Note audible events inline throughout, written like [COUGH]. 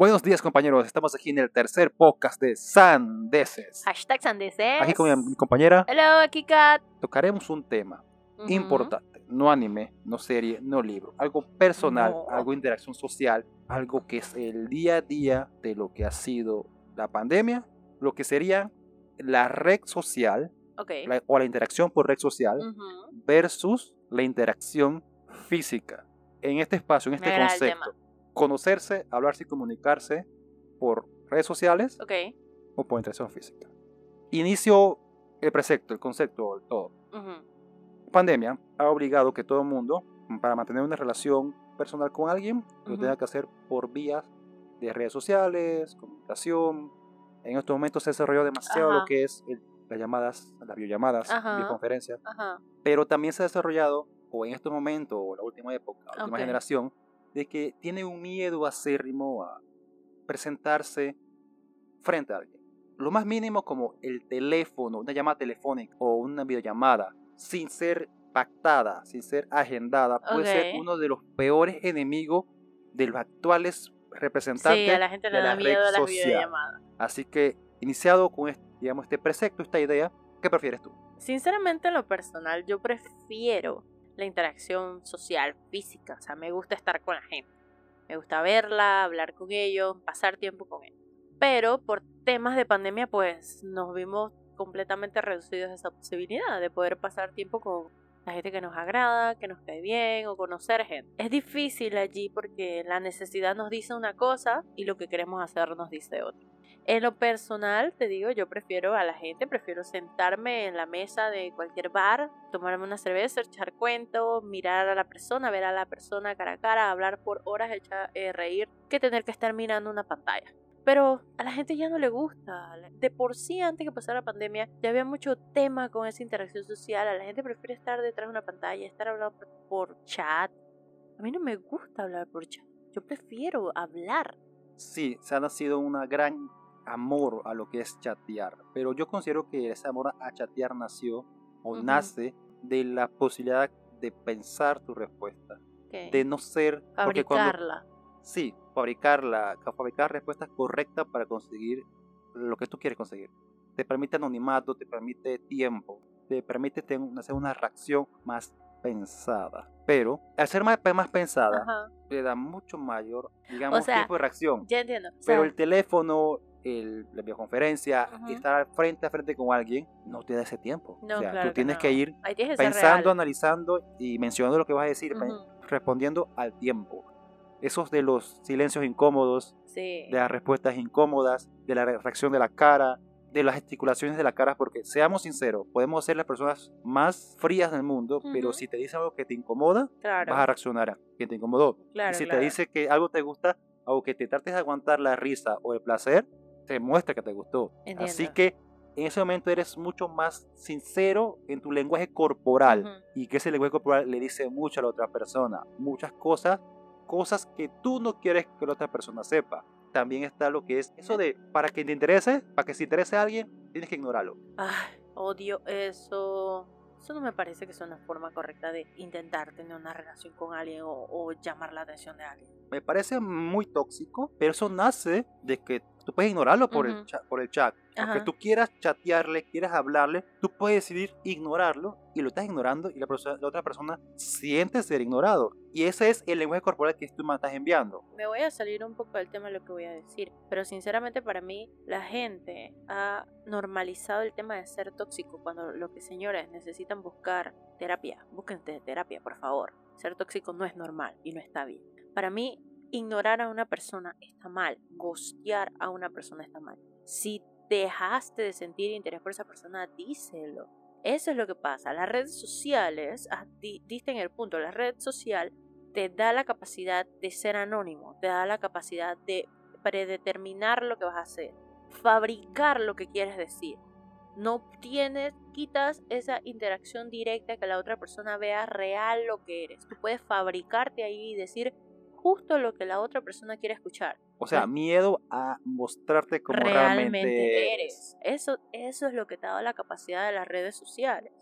Buenos días compañeros, estamos aquí en el tercer podcast de Sandeces. Hashtag Sandeces. Aquí con mi compañera Hello, aquí Kat. tocaremos un tema Ujú. importante, no anime, no serie, no libro, algo personal, No. algo de interacción social, algo que es el día a día de lo que ha sido la pandemia, lo que sería la red social Ok. la- o la interacción por red social Ujú. versus la interacción física. En este espacio, en este Me concepto, conocerse, hablarse y comunicarse por redes sociales o por interacción física. Inicio el precepto, el concepto, el todo. Ujú. Pandemia ha obligado que todo el mundo, para mantener una relación personal con alguien, lo Ujú. tenga que hacer por vías de redes sociales, comunicación. En estos momentos se desarrolló demasiado lo que es el- las llamadas, las videollamadas, Ajá. videoconferencias, Ajá. pero también se ha desarrollado, o en estos momentos, o la última época, la última generación, de que tiene un miedo acérrimo a presentarse frente a alguien. Lo más mínimo como el teléfono, una llamada telefónica o una videollamada, sin ser pactada, sin ser agendada, puede ser uno de los peores enemigos de los actuales representantes Sí, a la gente le de da la miedo red a las social. Así que, iniciado con este, digamos, este precepto, esta idea, ¿qué prefieres tú? Sinceramente, en lo personal, yo prefiero la interacción social, física. O sea, me gusta estar con la gente. Me gusta verla, hablar con ellos, pasar tiempo con ellos. Pero por temas de pandemia, pues nos vimos completamente reducidos a esa posibilidad de poder pasar tiempo con la gente que nos agrada, que nos cae bien o conocer gente. Es difícil allí porque la necesidad nos dice una cosa y lo que queremos hacer nos dice otra. En lo personal, te digo, yo prefiero a la gente, prefiero sentarme en la mesa de cualquier bar, tomarme una cerveza, echar cuento, mirar a la persona, ver a la persona cara a cara, hablar por horas, echar, eh, reír, que tener que estar mirando una pantalla. Pero a la gente ya no le gusta. De por sí, antes que pasara la pandemia, ya había mucho tema con esa interacción social. A la gente prefiere estar detrás de una pantalla, estar hablando por, chat. A mí no me gusta hablar por chat. Yo prefiero hablar. Sí, se ha nacido una gran amor a lo que es chatear, pero yo considero que ese amor a chatear nació o nace de la posibilidad de pensar tu respuesta, de no ser cuando- fabricarla. sí, fabricarla, ca- fabricar respuestas correctas para conseguir lo que tú quieres conseguir. Te permite anonimato, te permite tiempo, te permite hacer una reacción más pensada. Pero al ser más, más pensada, Ajá. te da mucho mayor, digamos, sea, tiempo de reacción. Ya entiendo. O Pero sea, el teléfono, el, la videoconferencia, Ujú. estar frente a frente con alguien, no te da ese tiempo. No, o sea, claro tú que tienes no. que ir tienes que ser pensando, analizando y mencionando lo que vas a decir, pe- Ujú. respondiendo al tiempo. Esos de los silencios incómodos, Sí. de las respuestas incómodas, de la re- reacción de la cara, de las gesticulaciones de la cara, porque seamos sinceros, podemos ser las personas más frías del mundo, pero Ujú. si te dice algo que te incomoda, Claro. vas a reaccionar a que te incomodó. claro, y si te dice que algo te gusta, aunque te trates de aguantar la risa o el placer, te muestra que te gustó. Así Entiendo. que en ese momento eres mucho más sincero en tu lenguaje corporal Ujú. y que ese lenguaje corporal le dice mucho a la otra persona, muchas cosas, cosas que tú no quieres que la otra persona sepa. También está lo que es eso de para que te interese, para que se interese a alguien, tienes que ignorarlo. Ay, odio eso. Eso no me parece que sea una forma correcta de intentar tener una relación con alguien o, o llamar la atención de alguien. Me parece muy tóxico, pero eso nace de que tú puedes ignorarlo por, el, chat, por el chat. Aunque tú quieras chatearle, quieras hablarle, tú puedes decidir ignorarlo y lo estás ignorando y la, otra persona siente ser ignorado. Y ese es el lenguaje corporal que tú me estás enviando. Me voy a salir un poco del tema de lo que voy a decir, pero sinceramente para mí la gente ha normalizado el tema de ser tóxico cuando lo que señores necesitan buscar terapia, busquen te- terapia, por favor. Ser tóxico no es normal y no está bien. Para mí, ignorar a una persona está mal, gostear a una persona está mal. Si dejaste de sentir interés por esa persona, díselo. Eso es lo que pasa. Las redes sociales, ah, di- diste en el punto, la red social te da la capacidad de ser anónimo, te da la capacidad de predeterminar lo que vas a hacer, fabricar lo que quieres decir. No tienes, quitas esa interacción directa que la otra persona vea real lo que eres. Tú puedes fabricarte ahí y decir justo lo que la otra persona quiere escuchar. O sea, Sí. miedo a mostrarte como realmente, realmente, eres. Eso, eso es lo que te ha dado la capacidad de las redes sociales.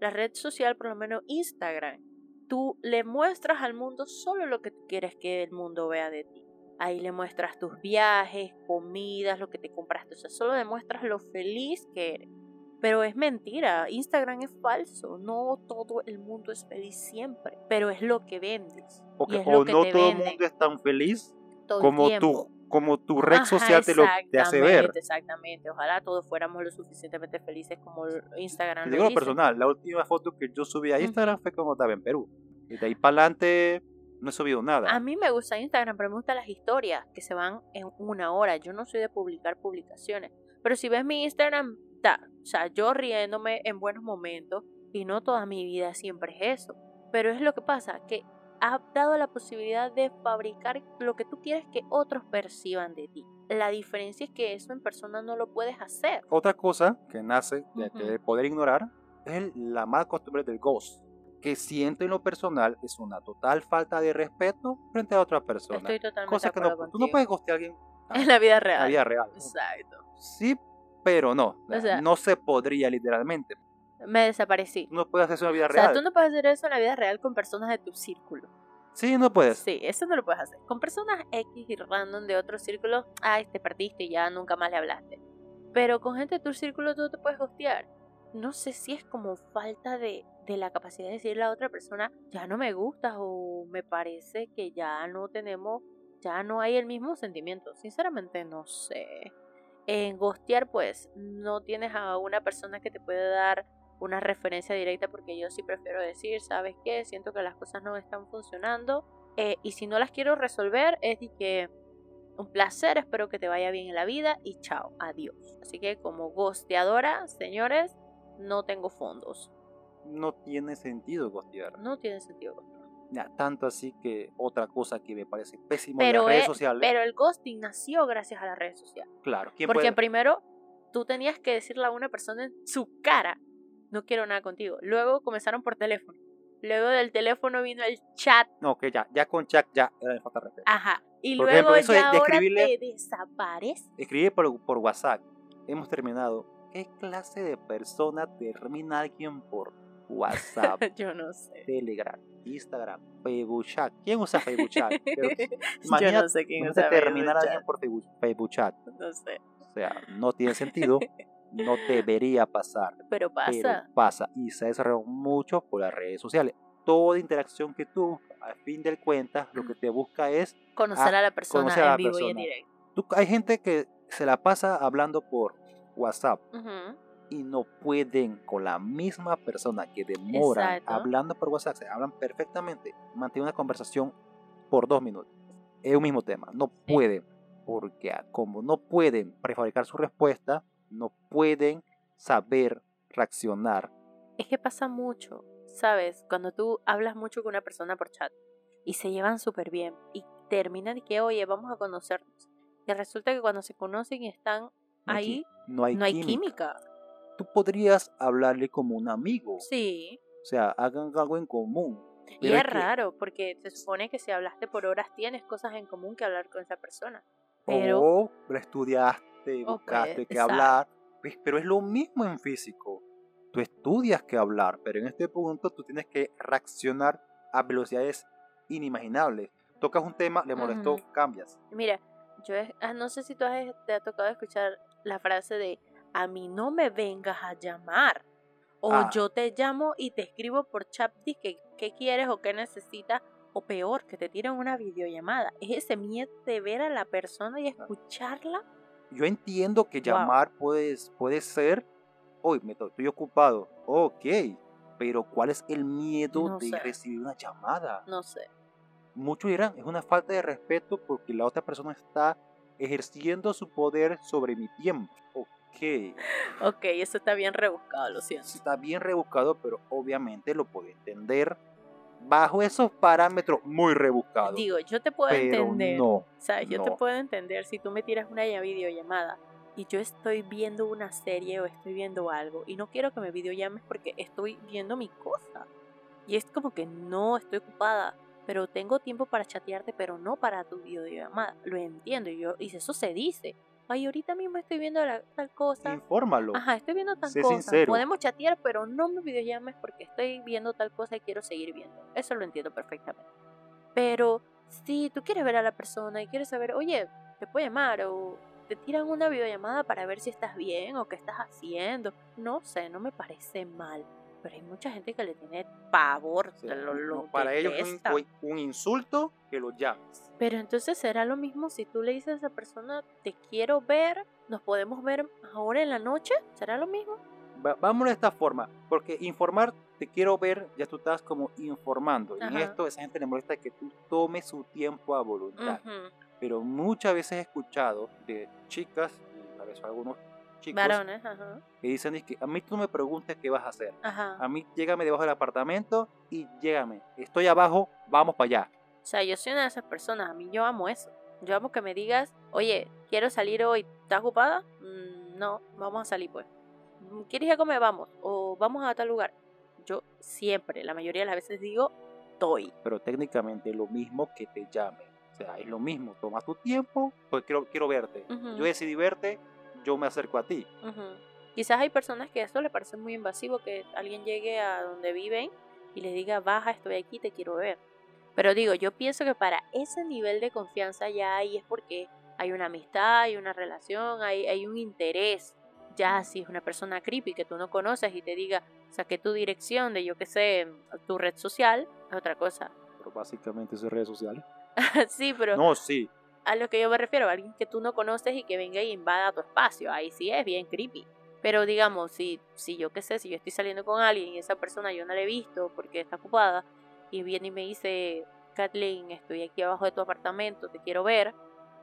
La red social, por lo menos Instagram, tú le muestras al mundo solo lo que tú quieres que el mundo vea de ti. Ahí le muestras tus viajes, comidas, lo que te compraste. O sea, solo demuestras lo feliz que eres. Pero es mentira, Instagram es falso. No todo el mundo es feliz siempre, pero es lo que vendes. Porque, y es o lo que no te todo el mundo es tan feliz todo como tu, como tu red Ajá, social te lo te hace ver. exactamente, ojalá todos fuéramos lo suficientemente felices como Instagram Te digo lo dice. personal, la última foto que yo subí a. Instagram fue cuando estaba en Perú. Y de ahí para adelante no he subido nada. A mí me gusta Instagram, pero me gustan las historias que se van en una hora. Yo no soy de publicar publicaciones. Pero si ves mi Instagram, da, o sea, yo riéndome en buenos momentos y no toda mi vida siempre es eso. Pero es lo que pasa, que ha dado la posibilidad de fabricar lo que tú quieres que otros perciban de ti. La diferencia es que eso en persona no lo puedes hacer. Otra cosa que nace de, Ujú. de poder ignorar es la mala costumbre del ghost, que siento en lo personal es una total falta de respeto frente a otra persona. Estoy totalmente Cosa de que no, tú no puedes ghostear a alguien [LAUGHS] En la vida en real. la vida real. Exacto. Sí, pero no. O sea- no se podría literalmente. Me desaparecí. No puedes hacer eso en la vida O sea, real. tú no puedes hacer eso en la vida real con personas de tu círculo. Sí, no puedes. Sí, eso no lo puedes hacer. Con personas X y random de otro círculo, ay, te perdiste y ya nunca más le hablaste. Pero con gente de tu círculo tú te puedes hostear. No sé si es como falta de, de la capacidad de decirle a otra persona, ya no me gustas o me parece que ya no tenemos, ya no hay el mismo sentimiento. Sinceramente no sé. En Ghostear pues no tienes a una persona que te puede dar una referencia directa porque yo sí prefiero decir, ¿sabes qué? Siento que las cosas no están funcionando eh, y si no las quiero resolver es de que un placer, espero que te vaya bien en la vida y chao, adiós. Así que como ghosteadora, señores, no tengo fondos. No tiene sentido ghostear. No tiene sentido. Tanto así que otra cosa que me parece pésimo Pero, las redes es- sociales. pero el ghosting nació gracias a las redes sociales. claro, ¿quién Porque puede? primero tú tenías que decirle a una persona en su cara, no quiero nada contigo. Luego comenzaron por teléfono. Luego del teléfono vino el chat No, que ya, ya con chat ya era de falta de respeto. Ajá. Y Por luego ejemplo, eso ya de ahora escribirle- te desaparece. Escribir por, por WhatsApp. Hemos terminado. ¿Qué clase de persona termina alguien por [LAUGHS] WhatsApp, Yo no sé. Telegram, Instagram, Facebook Chat? ¿Quién usa Facebook Chat? [LAUGHS] Yo no sé quién usa terminar a alguien por Facebook, Facebook Chat. No sé. O sea, no tiene sentido. No [LAUGHS] debería pasar. Pero pasa. Pero pasa y se ha desarrollado mucho por las redes sociales. Toda interacción que tú, al fin del cuentas, lo que te busca es conocer a la persona a la en vivo y en persona. directo. Tú- hay gente que se la pasa hablando por WhatsApp Ujú. Y no pueden con la misma persona que demoran Exacto. hablando por WhatsApp, se hablan perfectamente, mantener una conversación por dos minutos. Es un mismo tema, no pueden, porque como no pueden prefabricar su respuesta, no pueden saber reaccionar. Es que pasa mucho, ¿sabes? Cuando tú hablas mucho con una persona por chat y se llevan súper bien y terminan de que, oye, vamos a conocernos. Y resulta que cuando se conocen y están No ahí, no hay, no hay química. química. Tú podrías hablarle como un amigo, Sí. o sea, hagan algo en común. Y es que- raro, porque se supone que si hablaste por horas tienes cosas en común que hablar con esa persona. Pero O estudiaste, buscaste puede- que exacto. hablar, pues, pero es lo mismo en físico. Tú estudias que hablar, pero en este punto tú tienes que reaccionar a velocidades inimaginables. Tocas un tema, le molestó, cambias. Mira, yo es- ah, no sé si tú has, te ha tocado escuchar la frase de a mí no me vengas a llamar. O Ah. yo te llamo y te escribo por chat que qué quieres o qué necesitas. O peor, que te tiran una videollamada. Es ese miedo de ver a la persona y escucharla. Yo entiendo que Wow. llamar puede, puede ser, hoy me to- estoy ocupado, ok, pero ¿cuál es el miedo No de sé. recibir una llamada? No sé. Muchos dirán, es una falta de respeto porque la otra persona está ejerciendo su poder sobre mi tiempo. Ok, eso está bien rebuscado, lo siento. está bien rebuscado, pero obviamente lo puedo entender bajo esos parámetros muy rebuscados. Digo, yo te puedo pero entender. no. ¿Sabes? Yo te No. puedo entender si tú me tiras una videollamada y yo estoy viendo una serie o estoy viendo algo y no quiero que me videollames porque estoy viendo mi cosa. Y es como que no, estoy ocupada, pero tengo tiempo para chatearte, pero no para tu videollamada. Lo entiendo y yo y eso se dice. Ay, ahorita mismo estoy viendo la- tal cosa. Infórmalo. Ajá, estoy viendo tal Sé cosa. sincero. Podemos chatear, pero no me videollames porque estoy viendo tal cosa y quiero seguir viendo. Eso lo entiendo perfectamente. Pero si tú quieres ver a la persona y quieres saber, oye, te puedo llamar o te tiran una videollamada para ver si estás bien o qué estás haciendo. No sé, no me parece mal. Pero hay mucha gente que le tiene pavor. Sí, lo- lo para ellos es un, un insulto que lo llames. Pero entonces será lo mismo si tú le dices a esa persona, te quiero ver, nos podemos ver ahora en la noche. ¿Será lo mismo? Va- vámonos de esta forma, porque informar, te quiero ver, ya tú estás como informando. Y en Ajá. esto, esa gente le molesta que tú tomes su tiempo a voluntad. Ujú. Pero muchas veces he escuchado de chicas, y a veces algunos chicos, Varones, ajá. que dicen es que a mí tú no me preguntes qué vas a hacer. Ajá. A mí llégame debajo del apartamento y llégame. Estoy abajo, vamos para allá. O sea, yo soy una de esas personas, a mí yo amo eso. Yo amo que me digas, oye, quiero salir hoy, ¿estás ocupada? "Mm, no, vamos a salir pues. "Mm, ¿Quieres ir a comer? Vamos. O vamos a tal lugar. Yo siempre, la mayoría de las veces digo, estoy. Pero técnicamente lo mismo que te llame. O sea, es lo mismo. Toma tu tiempo, pues quiero, quiero verte. Ujú. Yo decidí verte, yo me acerco a ti. Ujú. Quizás hay personas que esto le parece muy invasivo, que alguien llegue a donde viven y les diga, baja, estoy aquí, te quiero ver. Pero digo, yo pienso que para ese nivel de confianza ya ahí es porque hay una amistad, hay una relación, hay, hay un interés. Ya si es una persona creepy que tú no conoces y te diga, saqué tu dirección de yo qué sé, tu red social, es otra cosa. Pero básicamente eso es redes sociales. [LAUGHS] sí, pero No, sí. A lo que yo me refiero, alguien que tú no conoces y que venga y invada tu espacio, ahí sí es bien creepy. Pero digamos, si, si yo qué sé, si yo estoy saliendo con alguien y esa persona yo no la he visto porque está ocupada y viene y me dice, Kathleen, estoy aquí abajo de tu apartamento, te quiero ver,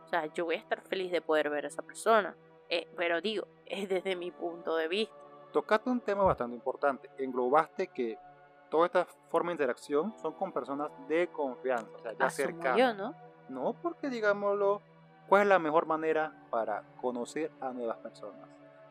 o sea, yo voy a estar feliz de poder ver a esa persona. Eh, pero digo, [LAUGHS] es desde mi punto de vista. Tocaste un tema bastante importante. Englobaste que toda esta forma de interacción son con personas de confianza, o sea, ya cercanas. ¿no? No, porque digámoslo, ¿cuál es la mejor manera para conocer a nuevas personas?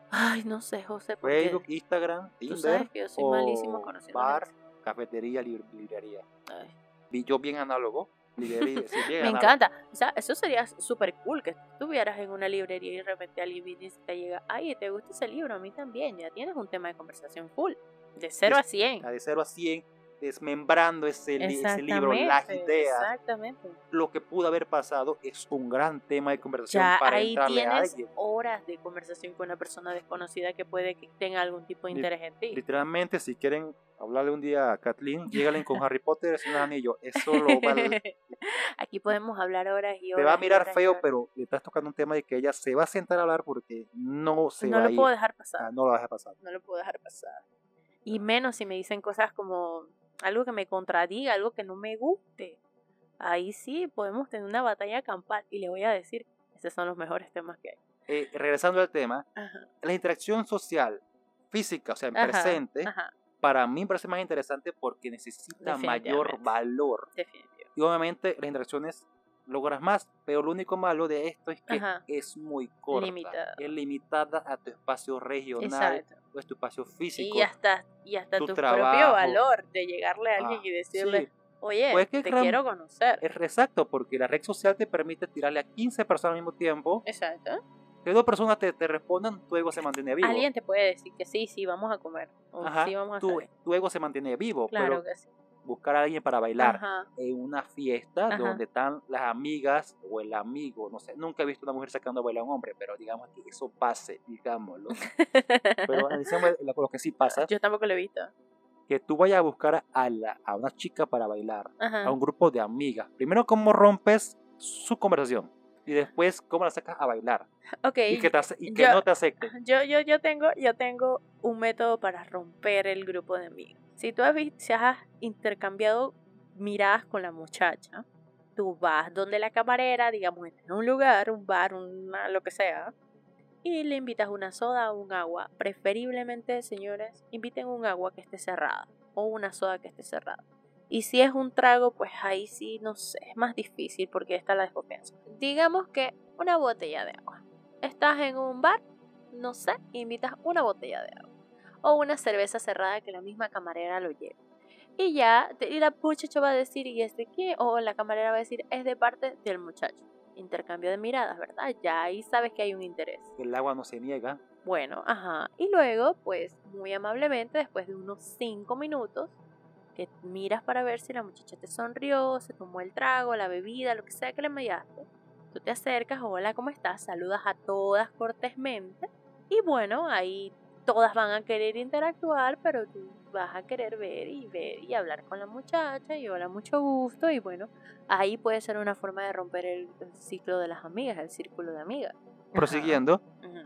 Ay, no sé, José, porque Facebook, Instagram, tú Tinder, sabes que yo soy malísimo conociendo bar, cafetería, lib- librería. Ay. Yo bien análogo, librería, [LAUGHS] bien Me análogo. encanta. O sea, eso sería súper cool que estuvieras en una librería y de repente alguien viene y te llega, ay, ¿te gusta ese libro? A mí también. Ya tienes un tema de conversación full. De 0 a 100. De 0 a 100, desmembrando ese, li- ese libro, las ideas, Exactamente. lo que pudo haber pasado es un gran tema de conversación Ya para ahí entrarle a tienes horas de conversación con una persona desconocida que puede que tenga algún tipo de interés en ti. Literalmente, si quieren hablarle un día a Kathleen, llegalen con [LAUGHS] Harry Potter y un anillo. Eso lo va, te [LAUGHS] Aquí podemos hablar horas y horas. va a mirar feo, pero le estás tocando un tema de que ella se va a sentar a hablar porque no se no va a lo ir. puedo dejar Ah, pasar. no lo vas a pasar. no lo puedo dejar pasar. Y menos si me dicen cosas como algo que me contradiga, algo que no me guste. Ahí sí podemos tener una batalla campal y le voy a decir, esos son los mejores temas que hay. Eh, regresando al tema, Ajá. la interacción social, física, o sea, en Ajá, presente, Ajá, para mí me parece más interesante porque necesita mayor valor. Y obviamente las interacciones logras más, pero lo único malo de esto es que Ajá. es muy corta. Limitada. Es limitada a tu espacio regional Exacto. o a tu espacio físico. Y hasta, y hasta tu propio valor de llegarle a alguien Ah, y decirle, sí, oye, Pues te gran- quiero conocer. es exacto, porque la red social te permite tirarle a 15 personas al mismo tiempo. Exacto. Que dos personas te, te respondan, tu ego se mantiene vivo. Alguien te puede decir que sí, sí, vamos a comer. O Ajá, sí, vamos a tu, tu ego se mantiene vivo, Claro pero que sí. Buscar a alguien para bailar Ajá. en una fiesta Ajá. donde están las amigas o el amigo, no sé, nunca he visto una mujer sacando a bailar a un hombre, pero digamos que eso pase, digámoslo. [LAUGHS] Pero analicemos lo que sí pasa, Yo tampoco lo he visto. que tú vayas a buscar a, la, a una chica para bailar, Ajá. a un grupo de amigas. Primero, cómo rompes su conversación y después cómo la sacas a bailar Ok. y que, te y que yo- no te acepte. Yo, yo, yo tengo, yo tengo un método para romper el grupo de amigos. Si tú has, intercambiado miradas con la muchacha, tú vas donde la camarera, digamos, en un lugar, un bar, una, lo que sea, y le invitas una soda o un agua. Preferiblemente, señores, inviten un agua que esté cerrada o una soda que esté cerrada. Y si es un trago, pues ahí sí, no sé, es más difícil porque está la desconfianza. Digamos que una botella de agua. Estás en un bar, no sé, invitas una botella de agua. O una cerveza cerrada que la misma camarera lo lleve. Y ya, y la muchacha va a decir, ¿y es de qué? O la camarera va a decir, es de parte del muchacho. Intercambio de miradas, ¿verdad? Ya ahí sabes que hay un interés. El agua no se niega. Bueno, ajá. Y luego, pues, muy amablemente, después de unos 5 minutos, que miras para ver si la muchacha te sonrió, se tomó el trago, la bebida, lo que sea que le mediaste. Tú te acercas, hola, ¿cómo estás? Saludas a todas cortésmente y bueno, ahí todas van a querer interactuar, pero tú vas a querer ver y ver y hablar con la muchacha y hola, mucho gusto y bueno, ahí puede ser una forma de romper el, el ciclo de las amigas, el círculo de amigas. Prosiguiendo,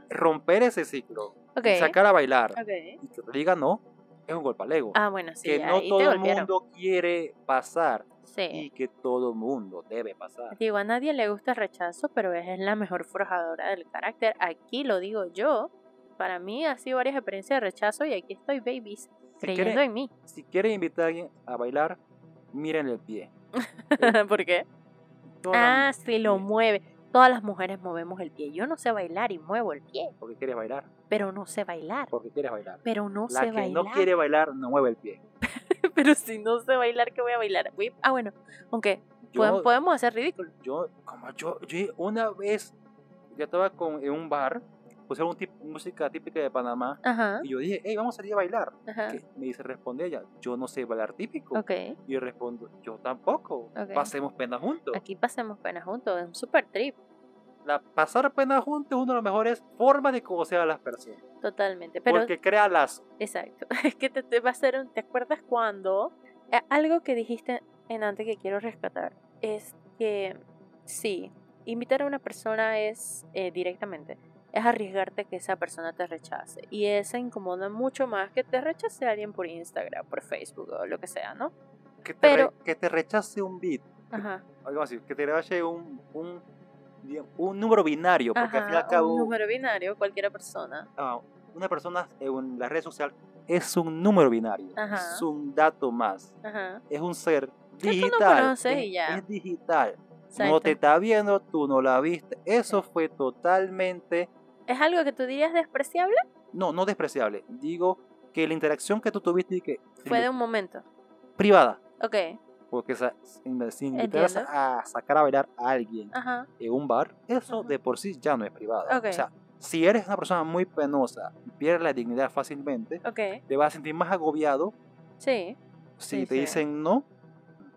romper ese ciclo, y sacar a bailar Ok. y que te diga no, es un golpe al ego. Ah, bueno, sí, que no todo el mundo quiere pasar y que todo el mundo debe pasar. Digo, a nadie le gusta el rechazo, pero es la mejor forjadora del carácter. Aquí lo digo yo. Para mí ha sido varias experiencias de rechazo y aquí estoy, babies, Si creyendo quiere, en mí. si quiere invitar a alguien a bailar, miren el pie. [LAUGHS] ¿Por qué? Toda- Ah, sí, lo mueve. Todas las mujeres movemos el pie. Yo no sé bailar y muevo el pie, Porque quieres bailar. pero no sé bailar. Porque quieres bailar. Pero no La sé que bailar. no quiere bailar no mueve el pie. [LAUGHS] pero si no sé bailar, ¿qué voy a bailar? Ah, bueno, aunque Yo, podem- podemos hacer ridículo. yo, como yo, yo una vez, yo estaba con, en un bar, pusieron un tip- música típica de Panamá, Ajá, y yo dije, hey, vamos a salir a bailar. me dice, responde ella, yo no sé bailar típico. Ok, Y yo respondo, yo tampoco. Pasemos pena juntos. aquí pasemos pena juntos. Es un super trip. La, pasar pena juntos es una de las mejores formas de conocer a las personas. Totalmente. Pero porque crea. Exacto. [LAUGHS] Es que te, te va a hacer un... ¿Te acuerdas cuando? eh, algo que dijiste en antes que quiero rescatar es que sí, invitar a una persona es eh, directamente, es arriesgarte que esa persona te rechace. Y eso incomoda mucho más que te rechace alguien por Instagram, por Facebook o lo que sea, ¿no? Que te, re- Pero- que te rechace un beat. Ajá. Algo así. Que te rechace un, un, un número binario. Porque al fin y al cabo, un número binario, cualquier persona. ah, una persona en la red social es un número binario. Ajá. Es un dato más. Ajá. Es un ser digital. es, digital. No te está viendo, tú no la viste. Eso fue totalmente ¿Es algo que tú dirías despreciable? No, no despreciable. Digo que la interacción que tú tuviste y que Fue de un momento. privada. Ok. Porque invitar Entiendo. a sacar a bailar a alguien Ajá. en un bar, eso Ajá. de por sí ya no es privada. Ok. O sea, si eres una persona muy penosa y pierdes la dignidad fácilmente, Ok. te vas a sentir más agobiado Sí. si Sí, te sí. dicen no.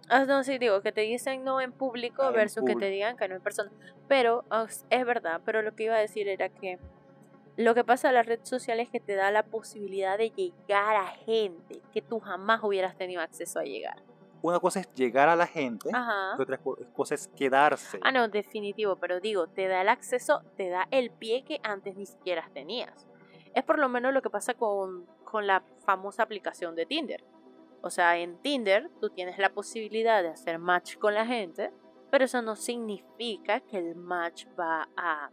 Ah, no, sí, digo, que te dicen no en público Ah, en versus que te digan que no en persona. Pero ah, es verdad, pero lo que iba a decir era que lo que pasa en la red social es que te da la posibilidad de llegar a gente que tú jamás hubieras tenido acceso a llegar. Una cosa es llegar a la gente, Ajá. y otra co- cosa es quedarse. Ah, no, definitivo, pero digo, te da el acceso, te da el pie que antes ni siquiera tenías. Es por lo menos lo que pasa con, con la famosa aplicación de Tinder. O sea, en Tinder tú tienes la posibilidad de hacer match con la gente, pero eso no significa que el match va a,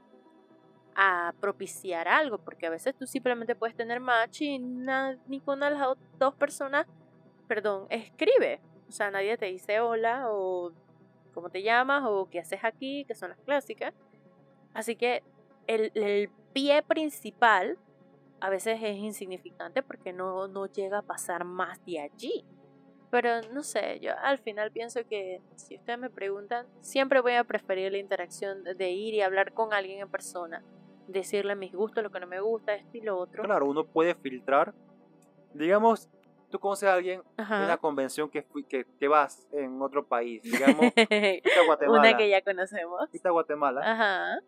propiciar algo, porque a veces tú simplemente puedes tener match y na- ninguna de las dos personas, perdón, escribe. O sea, nadie te dice hola o cómo te llamas o qué haces aquí, que son las clásicas. Así que el pie principal a veces es insignificante porque no, no llega a pasar más de allí. Pero no sé, yo al final pienso que si ustedes me preguntan, siempre voy a preferir la interacción de- de ir y hablar con alguien en persona, decirle mis gustos, lo que no me gusta, esto y lo otro. Claro, uno puede filtrar. Digamos, tú conoces a alguien en una convención que, que, que vas en otro país. Digamos, [LAUGHS] Guatemala. Una que ya conocemos. Guatemala. Ajá.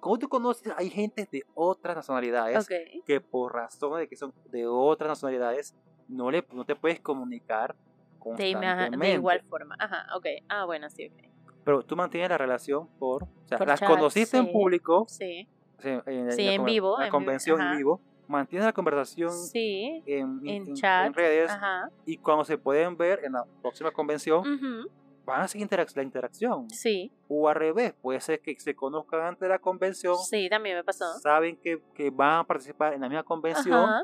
Como tú conoces, hay gente de otras nacionalidades que por razón de que son de otras nacionalidades no, le, no te puedes comunicar De, constantemente. de igual forma. Ajá, ok. Ah, bueno, sí, ok. Pero tú mantienes la relación por... O sea, Por las chat, conociste en sí. público, Sí. sea, en, Sí, la en conver- vivo, La en convención en vivo. Mantienes la conversación Sí. en, En chat, redes Ajá. y cuando se pueden ver en la próxima convención, Ujú, van a seguir interac- la interacción. Sí. O al revés, puede ser que se conozcan antes de la convención, Sí, también me pasó. saben que, que van a participar en la misma convención, Ajá.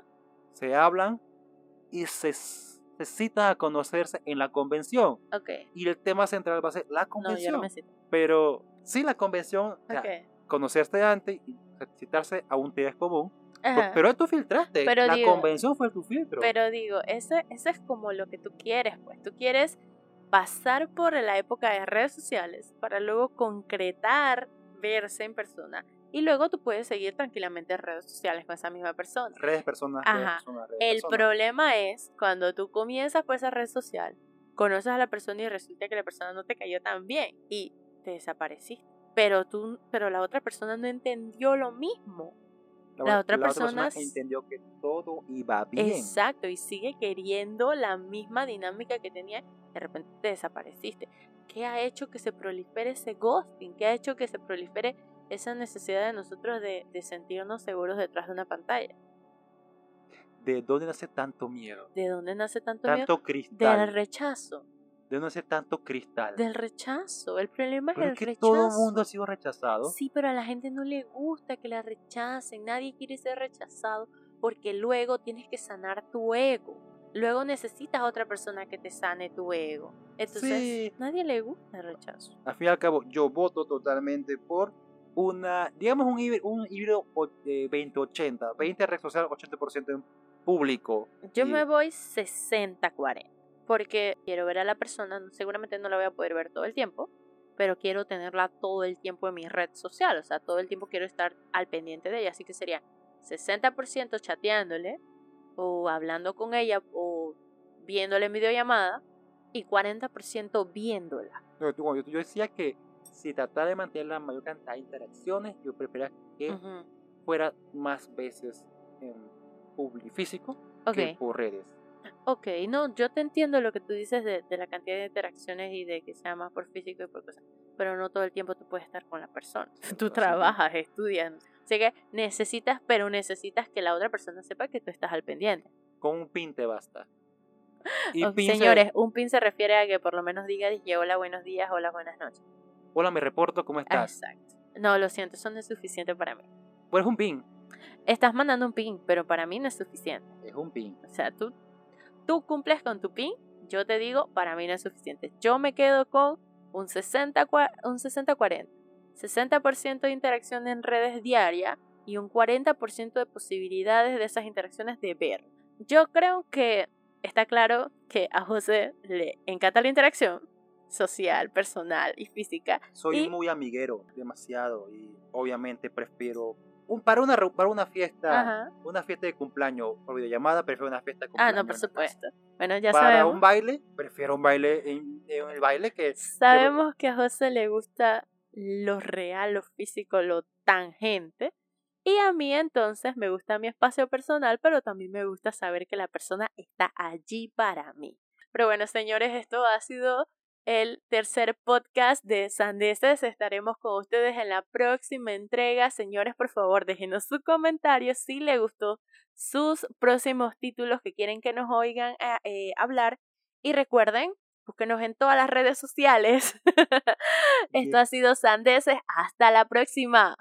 se hablan y se, se citan a conocerse en la convención. Ok. Y el tema central va a ser la No, yo convención. no me siento. Pero sí, la convención, o sea, Ok. conocerse antes y citarse a un interés común. Pues, Ajá. Pero tú filtraste. Pero la digo- convención fue tu filtro. Pero digo, eso, eso es como lo que tú quieres, pues. Tú quieres pasar por la época de redes sociales para luego concretar verse en persona. Y luego tú puedes seguir tranquilamente en redes sociales con esa misma persona. Redes personas, redes Ajá. personas, redes El personas. problema es cuando tú comienzas por esa red social, conoces a la persona y resulta que la persona no te cayó tan bien y te desapareciste. Pero tú, pero la otra persona no entendió lo mismo. La otra persona s- entendió que todo iba bien. Exacto, y sigue queriendo la misma dinámica que tenía, de repente te desapareciste. ¿Qué ha hecho que se prolifere ese ghosting? ¿Qué ha hecho que se prolifere esa necesidad de nosotros de, de sentirnos seguros detrás de una pantalla? ¿De dónde nace tanto miedo? ¿De dónde nace tanto, miedo? Tanto cristal. Del rechazo. ¿De dónde nace tanto cristal? Del rechazo. El problema es Pero el es que rechazo. todo el mundo ha sido rechazado. Sí, pero a la gente no le gusta que la rechacen. Nadie quiere ser rechazado porque luego tienes que sanar tu ego. Luego necesitas a otra persona que te sane tu ego. Entonces, Sí. nadie le gusta el rechazo. Al fin y al cabo, yo voto totalmente por una, digamos, un híbrido, un híbrido o- eh, 20-80. 20 red social, 80% en público. Yo Y- me voy 60-40. Porque quiero ver a la persona, seguramente no la voy a poder ver todo el tiempo, pero quiero tenerla todo el tiempo en mi red social. O sea, todo el tiempo quiero estar al pendiente de ella. Así que sería 60% chateándole o hablando con ella o viéndole en videollamada y 40% viéndola. Yo, yo- yo decía que si tratara de mantener la mayor cantidad de interacciones, yo preferiría que Ujú. fuera más veces en público físico Ok, que por redes. Ok, no, yo te entiendo lo que tú dices de, de la cantidad de interacciones y de que sea más por físico y por cosas, pero no todo el tiempo tú puedes estar con la persona. [LAUGHS] Tú trabajas, estudias, así que necesitas, pero necesitas que la otra persona sepa que tú estás al pendiente. Con un pin te basta. [LAUGHS] Y Ok, pin se- señores, un pin se refiere a que por lo menos diga dije hola, buenos días, hola, buenas noches. Hola, me reporto, ¿cómo estás? Exacto. No, lo siento, eso no es suficiente para mí. Pues es un pin. Estás mandando un pin, pero para mí no es suficiente. Es un pin. O sea, tú, tú cumples con tu pin, yo te digo, para mí no es suficiente. Yo me quedo con un 60 cua- un 60-40. 60% de interacción en redes diaria y un 40% de posibilidades de esas interacciones de ver. Yo creo que está claro que a José le encanta la interacción social, personal y física. Soy Y- muy amiguero, demasiado. Y obviamente prefiero. Un, para, una, para una fiesta. Ajá. Una fiesta de cumpleaños por videollamada, prefiero una fiesta de Ah, cumpleaños. no, por supuesto. Bueno, ya para sabemos. un baile, prefiero un baile en, en el baile que. Sabemos que a José le gusta lo real, lo físico, lo tangente. Y a mí entonces me gusta mi espacio personal, pero también me gusta saber que la persona está allí para mí. Pero bueno, señores, esto ha sido el tercer podcast de Sandeces. Estaremos con ustedes en la próxima entrega. Señores, por favor, déjenos su comentario si les gustó sus próximos títulos que quieren que nos oigan a- eh, hablar. Y recuerden, búsquenos en todas las redes sociales. [LAUGHS] Esto ha sido Sandeces. Hasta la próxima.